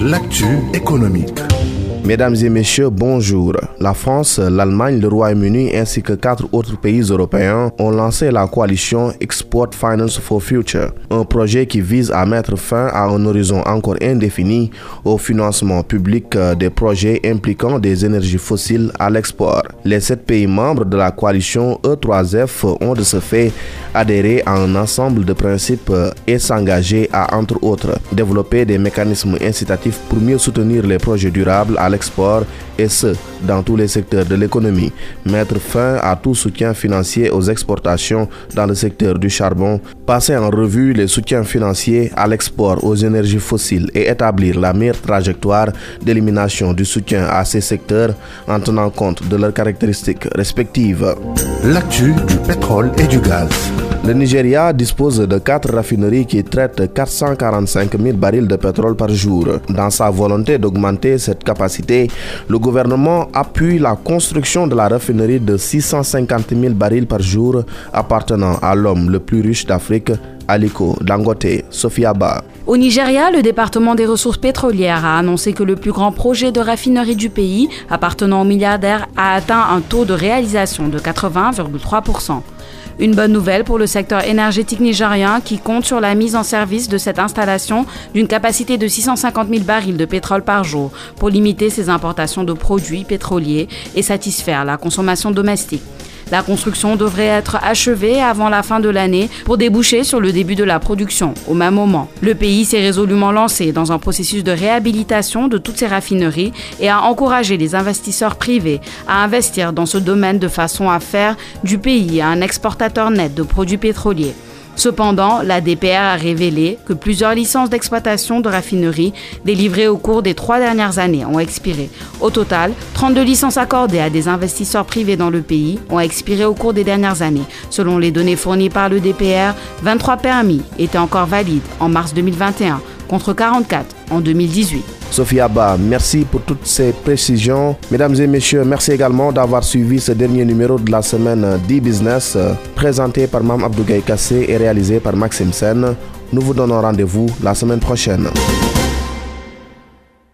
L'actu économique. Mesdames et messieurs, bonjour. La France, l'Allemagne, le Royaume-Uni ainsi que quatre autres pays européens ont lancé la coalition Export Finance for Future, un projet qui vise à mettre fin à un horizon encore indéfini au financement public des projets impliquant des énergies fossiles à l'export. Les sept pays membres de la coalition E3F ont de ce fait adhéré à un ensemble de principes et s'engager à, entre autres, développer des mécanismes incitatifs pour mieux soutenir les projets durables à l'export et ce, dans tous les secteurs de l'économie. Mettre fin à tout soutien financier aux exportations dans le secteur du charbon, passer en revue les soutiens financiers à l'export aux énergies fossiles et établir la meilleure trajectoire d'élimination du soutien à ces secteurs en tenant compte de leurs caractéristiques respectives. L'actu du pétrole et du gaz. Le Nigeria dispose de quatre raffineries qui traitent 445 000 barils de pétrole par jour. Dans sa volonté d'augmenter cette capacité, le gouvernement appuie la construction de la raffinerie de 650 000 barils par jour appartenant à l'homme le plus riche d'Afrique, Aliko Dangote Sofiaba. Au Nigeria, le département des ressources pétrolières a annoncé que le plus grand projet de raffinerie du pays, appartenant au milliardaire, a atteint un taux de réalisation de 80,3%. Une bonne nouvelle pour le secteur énergétique nigérien qui compte sur la mise en service de cette installation d'une capacité de 650 000 barils de pétrole par jour pour limiter ses importations de produits pétroliers et satisfaire la consommation domestique. La construction devrait être achevée avant la fin de l'année pour déboucher sur le début de la production. Au même moment, le pays s'est résolument lancé dans un processus de réhabilitation de toutes ses raffineries et a encouragé les investisseurs privés à investir dans ce domaine de façon à faire du pays un exportateur net de produits pétroliers. Cependant, la DPR a révélé que plusieurs licences d'exploitation de raffineries délivrées au cours des trois dernières années ont expiré. Au total, 32 licences accordées à des investisseurs privés dans le pays ont expiré au cours des dernières années. Selon les données fournies par le DPR, 23 permis étaient encore valides en mars 2021 contre 44 en 2018. Sophia Abba, merci pour toutes ces précisions. Mesdames et messieurs, merci également d'avoir suivi ce dernier numéro de la semaine d'e-business présenté par Mme Abdougaï Kassé et réalisé par Maxime Sen. Nous vous donnons rendez-vous la semaine prochaine.